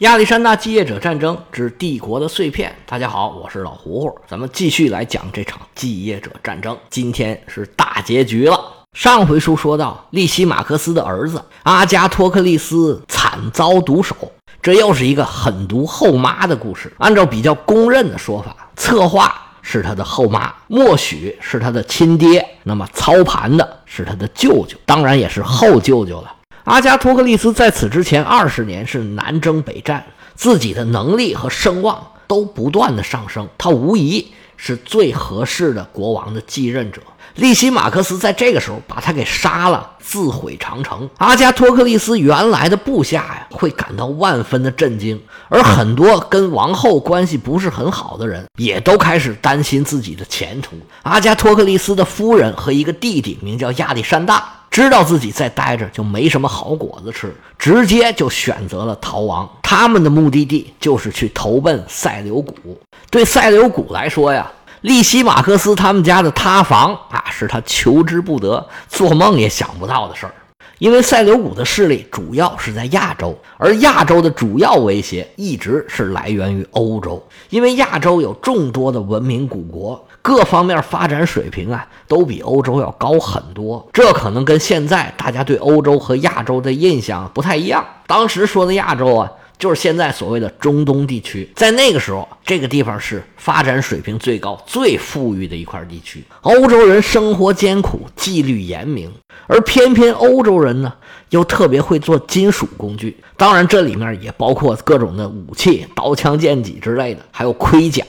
亚历山大继业者战争之帝国的碎片。大家好，我是老胡胡，咱们继续来讲这场继业者战争。今天是大结局了。上回书说到，利西马克斯的儿子阿加托克利斯惨遭毒手，这又是一个狠毒后妈的故事。按照比较公认的说法，策划是他的后妈，默许是他的亲爹，那么操盘的是他的舅舅，当然也是后舅舅了。阿加托克利斯在此之前二十年是南征北战，自己的能力和声望都不断的上升，他无疑是最合适的国王的继任者。利西马克斯在这个时候把他给杀了，自毁长城。阿加托克利斯原来的部下呀，会感到万分的震惊，而很多跟王后关系不是很好的人，也都开始担心自己的前途。阿加托克利斯的夫人和一个弟弟，名叫亚历山大。知道自己再待着就没什么好果子吃，直接就选择了逃亡。他们的目的地就是去投奔塞琉古。对塞琉古来说呀，利西马克思他们家的塌房啊，是他求之不得、做梦也想不到的事儿。因为塞琉古的势力主要是在亚洲，而亚洲的主要威胁一直是来源于欧洲。因为亚洲有众多的文明古国。各方面发展水平啊，都比欧洲要高很多。这可能跟现在大家对欧洲和亚洲的印象不太一样。当时说的亚洲啊，就是现在所谓的中东地区。在那个时候，这个地方是发展水平最高、最富裕的一块地区。欧洲人生活艰苦，纪律严明，而偏偏欧洲人呢，又特别会做金属工具。当然，这里面也包括各种的武器、刀枪剑戟之类的，还有盔甲。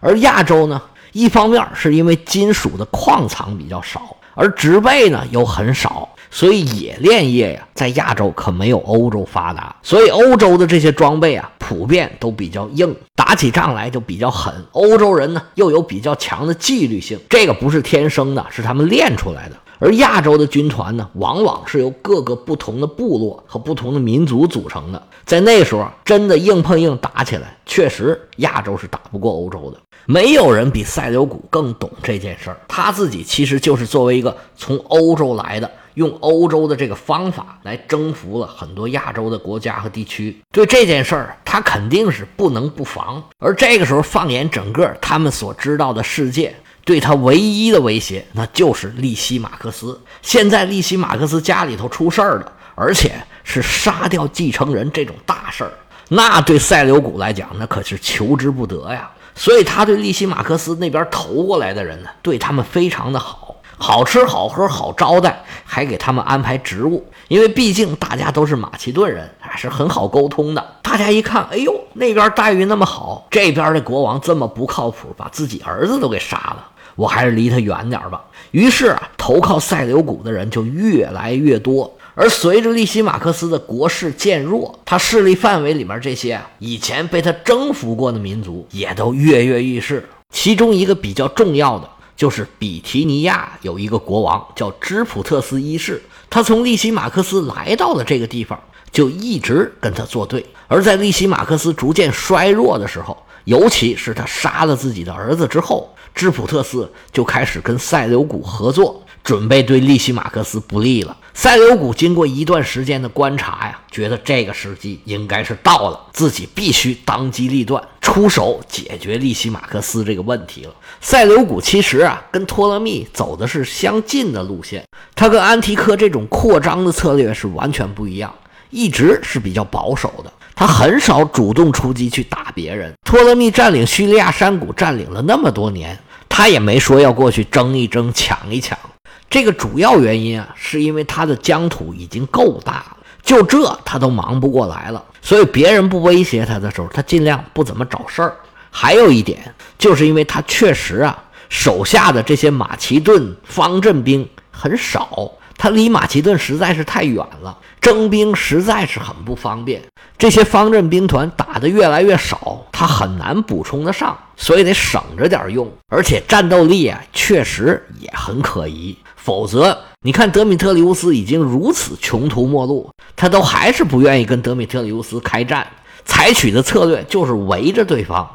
而亚洲呢？一方面是因为金属的矿藏比较少，而植被呢又很少，所以冶炼业呀在亚洲可没有欧洲发达。所以欧洲的这些装备啊，普遍都比较硬，打起仗来就比较狠。欧洲人呢又有比较强的纪律性，这个不是天生的，是他们练出来的。而亚洲的军团呢，往往是由各个不同的部落和不同的民族组成的。在那时候，真的硬碰硬打起来，确实亚洲是打不过欧洲的。没有人比塞琉古更懂这件事儿。他自己其实就是作为一个从欧洲来的，用欧洲的这个方法来征服了很多亚洲的国家和地区。对这件事儿，他肯定是不能不防。而这个时候，放眼整个他们所知道的世界，对他唯一的威胁，那就是利西马克斯。现在利西马克斯家里头出事儿了，而且是杀掉继承人这种大事儿，那对塞琉古来讲，那可是求之不得呀。所以他对利西马克斯那边投过来的人呢，对他们非常的好，好吃好喝好招待，还给他们安排职务。因为毕竟大家都是马其顿人，还是很好沟通的。大家一看，哎呦，那边待遇那么好，这边的国王这么不靠谱，把自己儿子都给杀了，我还是离他远点吧。于是啊，投靠塞琉古的人就越来越多。而随着利西马克斯的国势渐弱，他势力范围里面这些以前被他征服过的民族也都跃跃欲试。其中一个比较重要的就是比提尼亚有一个国王叫芝普特斯一世，他从利西马克斯来到了这个地方，就一直跟他作对。而在利西马克斯逐渐衰弱的时候，尤其是他杀了自己的儿子之后，芝普特斯就开始跟塞琉古合作。准备对利西马克斯不利了。塞琉古经过一段时间的观察呀，觉得这个时机应该是到了，自己必须当机立断，出手解决利西马克斯这个问题了。塞琉古其实啊，跟托勒密走的是相近的路线，他跟安提柯这种扩张的策略是完全不一样，一直是比较保守的，他很少主动出击去打别人。托勒密占领叙利亚山谷，占领了那么多年，他也没说要过去争一争、抢一抢。这个主要原因啊，是因为他的疆土已经够大了，就这他都忙不过来了。所以别人不威胁他的时候，他尽量不怎么找事儿。还有一点，就是因为他确实啊，手下的这些马其顿方阵兵很少，他离马其顿实在是太远了，征兵实在是很不方便。这些方阵兵团打得越来越少，他很难补充得上，所以得省着点用。而且战斗力啊，确实也很可疑。否则，你看德米特里乌斯已经如此穷途末路，他都还是不愿意跟德米特里乌斯开战，采取的策略就是围着对方，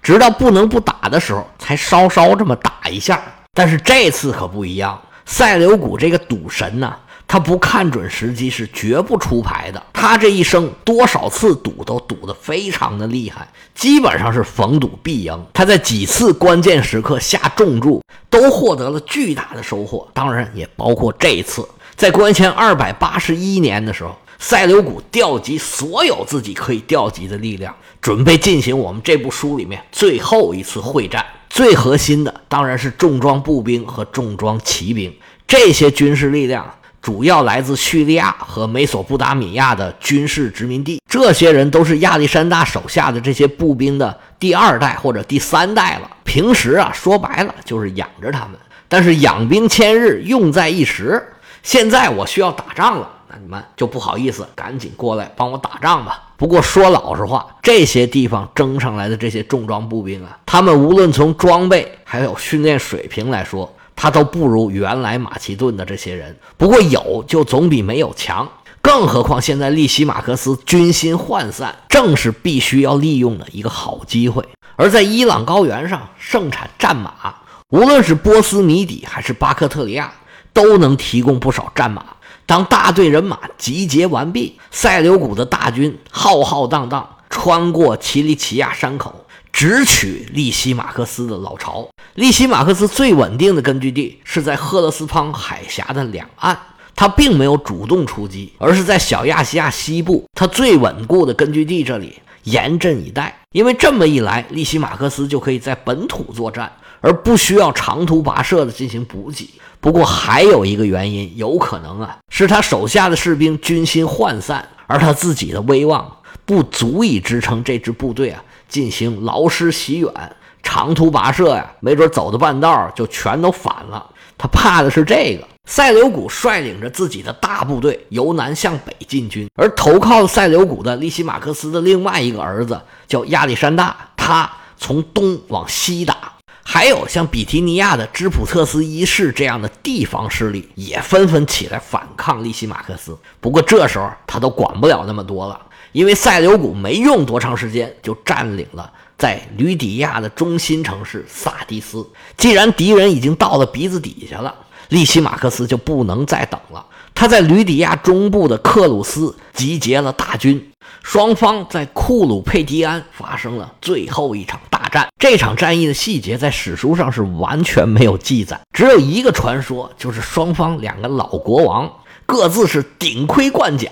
直到不能不打的时候，才稍稍这么打一下。但是这次可不一样，塞琉古这个赌神呢，他不看准时机是绝不出牌的。他这一生多少次赌都赌得非常的厉害，基本上是逢赌必赢。他在几次关键时刻下重注，都获得了巨大的收获。当然，也包括这一次，在公元前二百八十一年的时候，塞琉古调集所有自己可以调集的力量，准备进行我们这部书里面最后一次会战。最核心的当然是重装步兵和重装骑兵，这些军事力量。主要来自叙利亚和美索不达米亚的军事殖民地，这些人都是亚历山大手下的这些步兵的第二代或者第三代了。平时啊，说白了就是养着他们。但是养兵千日，用在一时。现在我需要打仗了，那你们就不好意思，赶紧过来帮我打仗吧。不过说老实话，这些地方征上来的这些重装步兵啊，他们无论从装备还有训练水平来说，他都不如原来马其顿的这些人，不过有就总比没有强。更何况现在利西马克斯军心涣散，正是必须要利用的一个好机会。而在伊朗高原上盛产战马，无论是波斯米底还是巴克特里亚，都能提供不少战马。当大队人马集结完毕，塞琉古的大军浩浩荡荡穿过奇里奇亚山口。直取利西马克斯的老巢。利西马克斯最稳定的根据地是在赫勒斯滂海峡的两岸，他并没有主动出击，而是在小亚细亚西部他最稳固的根据地这里严阵以待。因为这么一来，利西马克斯就可以在本土作战，而不需要长途跋涉的进行补给。不过还有一个原因，有可能啊，是他手下的士兵军心涣散，而他自己的威望不足以支撑这支部队啊。进行劳师袭远、长途跋涉呀，没准走到半道就全都反了。他怕的是这个。塞琉古率领着自己的大部队由南向北进军，而投靠塞琉古的利西马克斯的另外一个儿子叫亚历山大，他从东往西打。还有像比提尼亚的芝普特斯一世这样的地方势力也纷纷起来反抗利西马克斯。不过这时候他都管不了那么多了。因为塞琉古没用多长时间就占领了在吕底亚的中心城市萨迪斯。既然敌人已经到了鼻子底下了，利西马克斯就不能再等了。他在吕底亚中部的克鲁斯集结了大军，双方在库鲁佩迪安发生了最后一场大战。这场战役的细节在史书上是完全没有记载，只有一个传说，就是双方两个老国王各自是顶盔贯甲。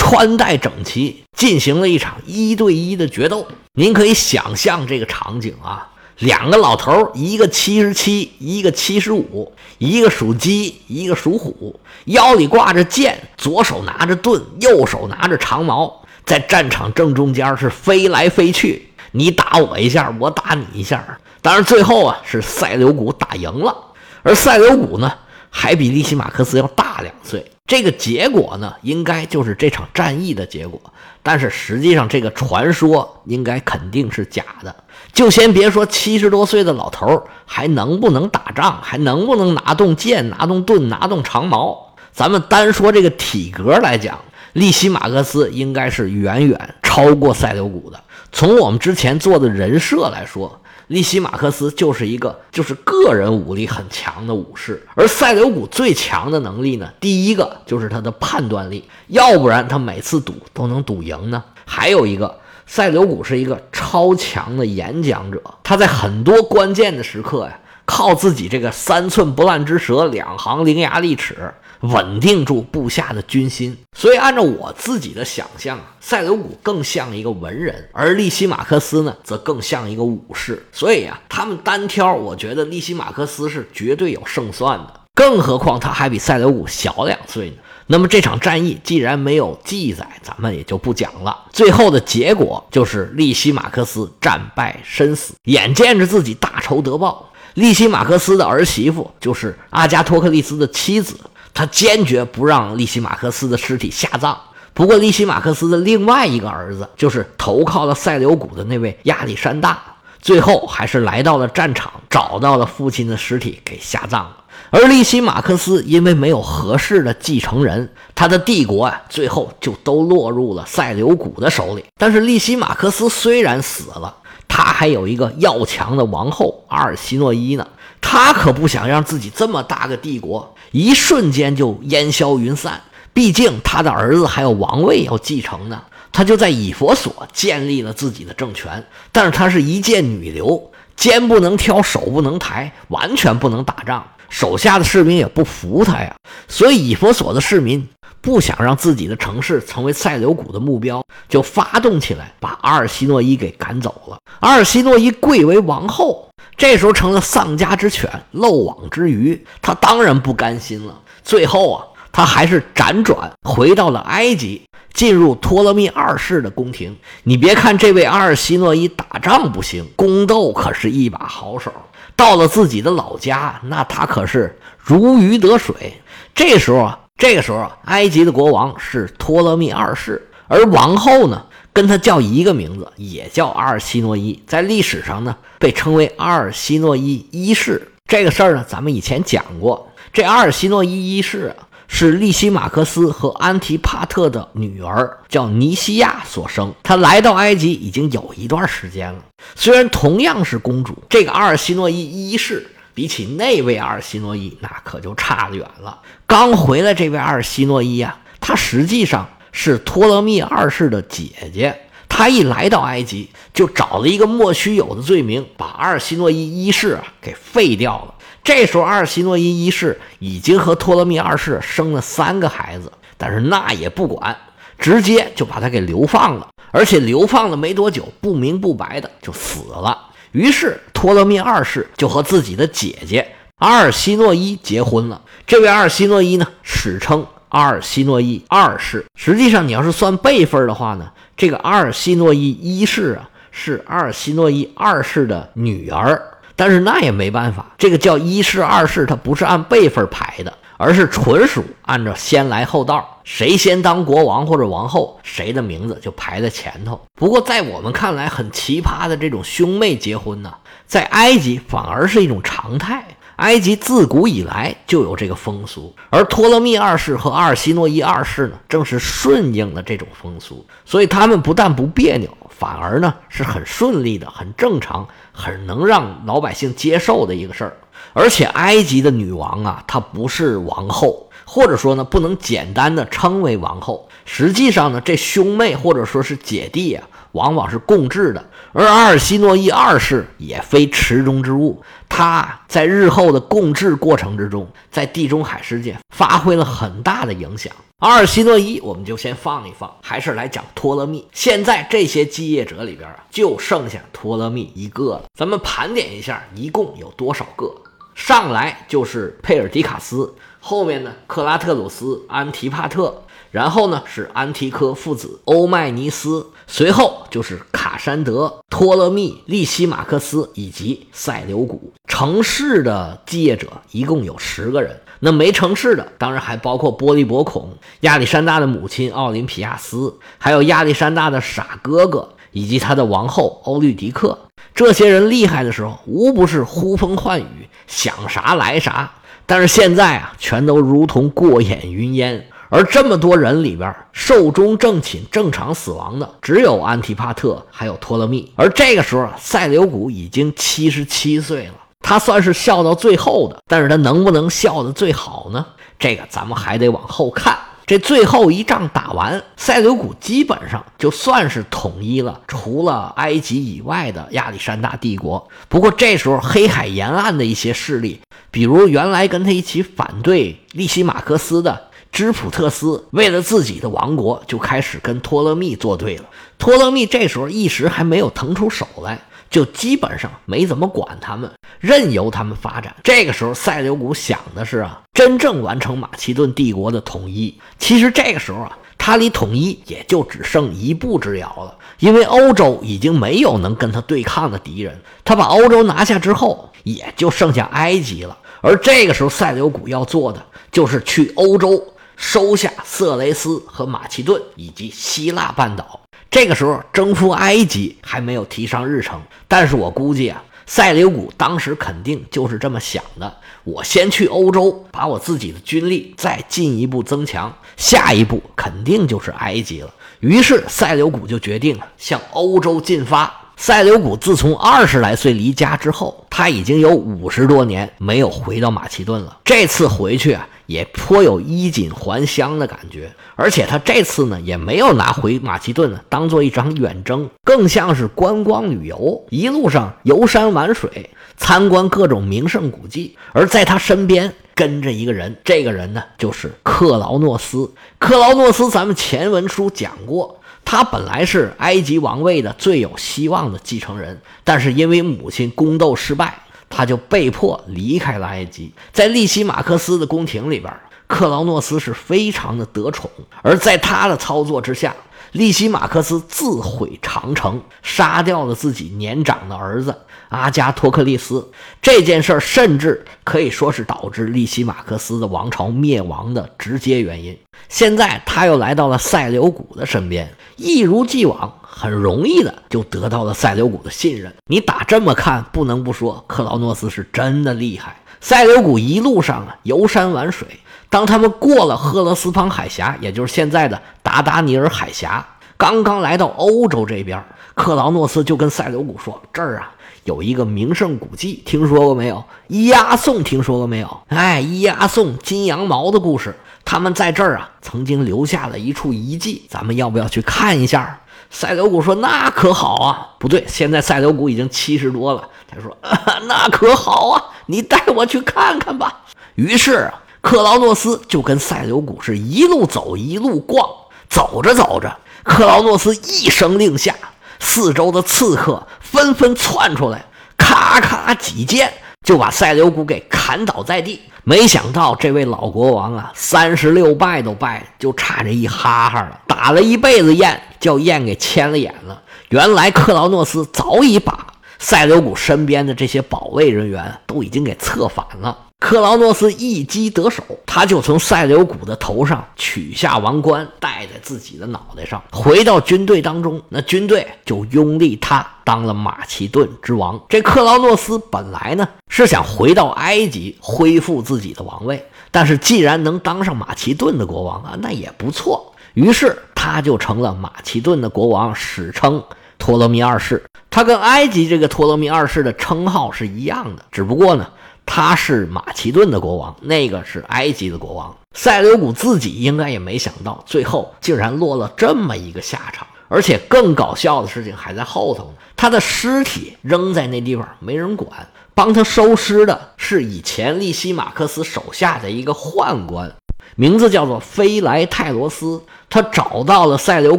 穿戴整齐，进行了一场一对一的决斗。您可以想象这个场景啊，两个老头一个七十七，一个七十五，一个属鸡，一个属虎，腰里挂着剑，左手拿着盾，右手拿着长矛，在战场正中间是飞来飞去。你打我一下，我打你一下。当然，最后啊，是塞琉古打赢了，而塞琉古呢，还比利西马克斯要大两岁。这个结果呢，应该就是这场战役的结果。但是实际上，这个传说应该肯定是假的。就先别说七十多岁的老头还能不能打仗，还能不能拿动剑、拿动盾、拿动长矛，咱们单说这个体格来讲，利西马克斯应该是远远超过塞琉古的。从我们之前做的人设来说。利西马克斯就是一个就是个人武力很强的武士，而塞琉古最强的能力呢，第一个就是他的判断力，要不然他每次赌都能赌赢呢。还有一个，塞琉古是一个超强的演讲者，他在很多关键的时刻呀，靠自己这个三寸不烂之舌，两行伶牙俐齿。稳定住部下的军心，所以按照我自己的想象啊，塞琉古更像一个文人，而利西马克斯呢，则更像一个武士。所以啊，他们单挑，我觉得利西马克斯是绝对有胜算的。更何况他还比塞琉古小两岁呢。那么这场战役既然没有记载，咱们也就不讲了。最后的结果就是利西马克斯战败身死，眼见着自己大仇得报，利西马克斯的儿媳妇就是阿加托克利斯的妻子。他坚决不让利西马克斯的尸体下葬。不过，利西马克斯的另外一个儿子，就是投靠了塞琉古的那位亚历山大，最后还是来到了战场，找到了父亲的尸体，给下葬了。而利西马克斯因为没有合适的继承人，他的帝国啊，最后就都落入了塞琉古的手里。但是，利西马克斯虽然死了，他还有一个要强的王后阿尔西诺伊呢。他可不想让自己这么大个帝国一瞬间就烟消云散。毕竟他的儿子还有王位要继承呢，他就在以佛所建立了自己的政权。但是他是一介女流，肩不能挑，手不能抬，完全不能打仗，手下的士兵也不服他呀。所以以佛所的市民不想让自己的城市成为塞琉古的目标，就发动起来把阿尔西诺伊给赶走了。阿尔西诺伊贵为王后，这时候成了丧家之犬、漏网之鱼，他当然不甘心了。最后啊。他还是辗转回到了埃及，进入托勒密二世的宫廷。你别看这位阿尔西诺伊打仗不行，宫斗可是一把好手。到了自己的老家，那他可是如鱼得水。这时候啊，这个时候啊，埃及的国王是托勒密二世，而王后呢，跟他叫一个名字，也叫阿尔西诺伊，在历史上呢，被称为阿尔西诺伊一世。这个事儿呢，咱们以前讲过，这阿尔西诺伊一世啊。是利西马克斯和安提帕特的女儿，叫尼西亚所生。她来到埃及已经有一段时间了。虽然同样是公主，这个阿尔西诺伊一世比起那位阿尔西诺伊，那可就差得远了。刚回来这位阿尔西诺伊呀，她实际上是托勒密二世的姐姐。她一来到埃及，就找了一个莫须有的罪名，把阿尔西诺伊一世啊给废掉了。这时候，阿尔西诺伊一世已经和托勒密二世生了三个孩子，但是那也不管，直接就把他给流放了，而且流放了没多久，不明不白的就死了。于是，托勒密二世就和自己的姐姐阿尔西诺伊结婚了。这位阿尔西诺伊呢，史称阿尔西诺伊二世。实际上，你要是算辈分的话呢，这个阿尔西诺伊一世啊，是阿尔西诺伊二世的女儿。但是那也没办法，这个叫一世二世，它不是按辈分排的，而是纯属按照先来后到，谁先当国王或者王后，谁的名字就排在前头。不过在我们看来很奇葩的这种兄妹结婚呢，在埃及反而是一种常态。埃及自古以来就有这个风俗，而托勒密二世和阿尔西诺伊二世呢，正是顺应了这种风俗，所以他们不但不别扭，反而呢是很顺利的、很正常、很能让老百姓接受的一个事儿。而且埃及的女王啊，她不是王后，或者说呢不能简单的称为王后，实际上呢这兄妹或者说是姐弟啊。往往是共治的，而阿尔西诺伊二世也非池中之物。他在日后的共治过程之中，在地中海世界发挥了很大的影响。阿尔西诺伊我们就先放一放，还是来讲托勒密。现在这些继业者里边啊，就剩下托勒密一个了。咱们盘点一下，一共有多少个？上来就是佩尔迪卡斯，后面呢，克拉特鲁斯、安提帕特。然后呢，是安提柯父子、欧迈尼斯，随后就是卡山德、托勒密、利西马克斯以及塞琉古。城市的继业者一共有十个人，那没城市的当然还包括波利伯孔、亚历山大的母亲奥林匹亚斯，还有亚历山大的傻哥哥以及他的王后欧律狄克。这些人厉害的时候，无不是呼风唤雨，想啥来啥。但是现在啊，全都如同过眼云烟。而这么多人里边，寿终正寝、正常死亡的只有安提帕特，还有托勒密。而这个时候，塞琉古已经七十七岁了，他算是笑到最后的。但是他能不能笑得最好呢？这个咱们还得往后看。这最后一仗打完，塞琉古基本上就算是统一了，除了埃及以外的亚历山大帝国。不过这时候，黑海沿岸的一些势力，比如原来跟他一起反对利西马克斯的。芝普特斯为了自己的王国，就开始跟托勒密作对了。托勒密这时候一时还没有腾出手来，就基本上没怎么管他们，任由他们发展。这个时候，塞琉古想的是啊，真正完成马其顿帝国的统一。其实这个时候啊，他离统一也就只剩一步之遥了，因为欧洲已经没有能跟他对抗的敌人。他把欧洲拿下之后，也就剩下埃及了。而这个时候，塞琉古要做的就是去欧洲。收下色雷斯和马其顿以及希腊半岛。这个时候征服埃及还没有提上日程，但是我估计啊，塞琉古当时肯定就是这么想的：我先去欧洲，把我自己的军力再进一步增强，下一步肯定就是埃及了。于是塞琉古就决定向欧洲进发。塞琉古自从二十来岁离家之后，他已经有五十多年没有回到马其顿了。这次回去啊。也颇有衣锦还乡的感觉。而且他这次呢，也没有拿回马其顿呢当做一场远征，更像是观光旅游，一路上游山玩水，参观各种名胜古迹。而在他身边跟着一个人，这个人呢就是克劳诺斯。克劳诺斯，咱们前文书讲过，他本来是埃及王位的最有希望的继承人，但是因为母亲宫斗失败，他就被迫离开了埃及，在利西马克斯的宫廷里边。克劳诺斯是非常的得宠，而在他的操作之下，利西马克斯自毁长城，杀掉了自己年长的儿子阿加托克利斯。这件事甚至可以说是导致利西马克斯的王朝灭亡的直接原因。现在他又来到了塞琉古的身边，一如既往，很容易的就得到了塞琉古的信任。你打这么看，不能不说克劳诺斯是真的厉害。塞琉古一路上啊，游山玩水。当他们过了赫勒斯滂海峡，也就是现在的达达尼尔海峡，刚刚来到欧洲这边，克劳诺斯就跟塞琉古说：“这儿啊有一个名胜古迹，听说过没有？伊阿宋听说过没有？哎，伊阿宋金羊毛的故事，他们在这儿啊曾经留下了一处遗迹，咱们要不要去看一下？”塞琉古说：“那可好啊！不对，现在塞琉古已经七十多了。他说：‘啊 那可好啊，你带我去看看吧。’于是啊。”克劳诺斯就跟塞琉古是一路走一路逛，走着走着，克劳诺斯一声令下，四周的刺客纷纷窜出来，咔咔几剑就把赛琉古给砍倒在地。没想到这位老国王啊，三十六拜都拜，就差这一哈哈了。打了一辈子雁，叫雁给牵了眼了。原来克劳诺斯早已把赛琉古身边的这些保卫人员都已经给策反了。克劳诺斯一击得手，他就从塞琉古的头上取下王冠，戴在自己的脑袋上，回到军队当中。那军队就拥立他当了马其顿之王。这克劳诺斯本来呢是想回到埃及恢复自己的王位，但是既然能当上马其顿的国王啊，那也不错。于是他就成了马其顿的国王，史称托勒密二世。他跟埃及这个托勒密二世的称号是一样的，只不过呢。他是马其顿的国王，那个是埃及的国王。塞琉古自己应该也没想到，最后竟然落了这么一个下场。而且更搞笑的事情还在后头呢，他的尸体扔在那地方没人管，帮他收尸的是以前利西马克斯手下的一个宦官，名字叫做菲莱泰罗斯。他找到了塞琉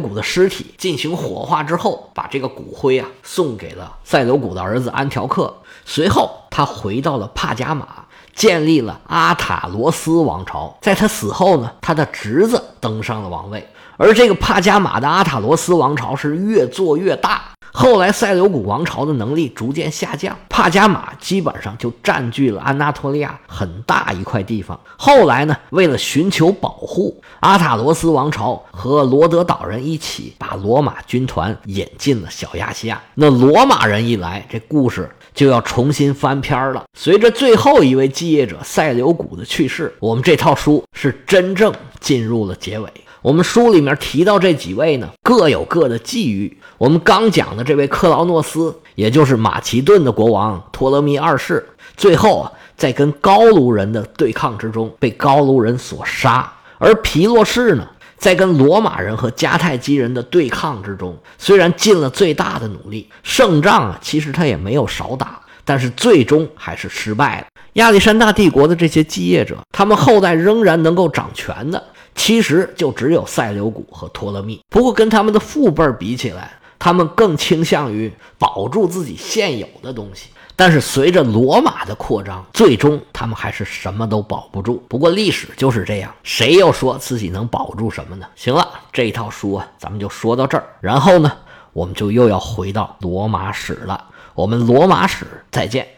古的尸体，进行火化之后，把这个骨灰啊送给了塞琉古的儿子安条克。随后，他回到了帕加马，建立了阿塔罗斯王朝。在他死后呢，他的侄子登上了王位。而这个帕加马的阿塔罗斯王朝是越做越大。后来，塞琉古王朝的能力逐渐下降，帕加马基本上就占据了安纳托利亚很大一块地方。后来呢，为了寻求保护，阿塔罗斯王朝和罗德岛人一起把罗马军团引进了小亚细亚。那罗马人一来，这故事就要重新翻篇了。随着最后一位继业者塞琉古的去世，我们这套书是真正进入了结尾。我们书里面提到这几位呢，各有各的际遇。我们刚讲的这位克劳诺斯，也就是马其顿的国王托勒密二世，最后啊，在跟高卢人的对抗之中被高卢人所杀；而皮洛士呢，在跟罗马人和迦太基人的对抗之中，虽然尽了最大的努力，胜仗啊，其实他也没有少打，但是最终还是失败了。亚历山大帝国的这些继业者，他们后代仍然能够掌权的。其实就只有塞琉古和托勒密，不过跟他们的父辈比起来，他们更倾向于保住自己现有的东西。但是随着罗马的扩张，最终他们还是什么都保不住。不过历史就是这样，谁又说自己能保住什么呢？行了，这一套书啊，咱们就说到这儿。然后呢，我们就又要回到罗马史了。我们罗马史再见。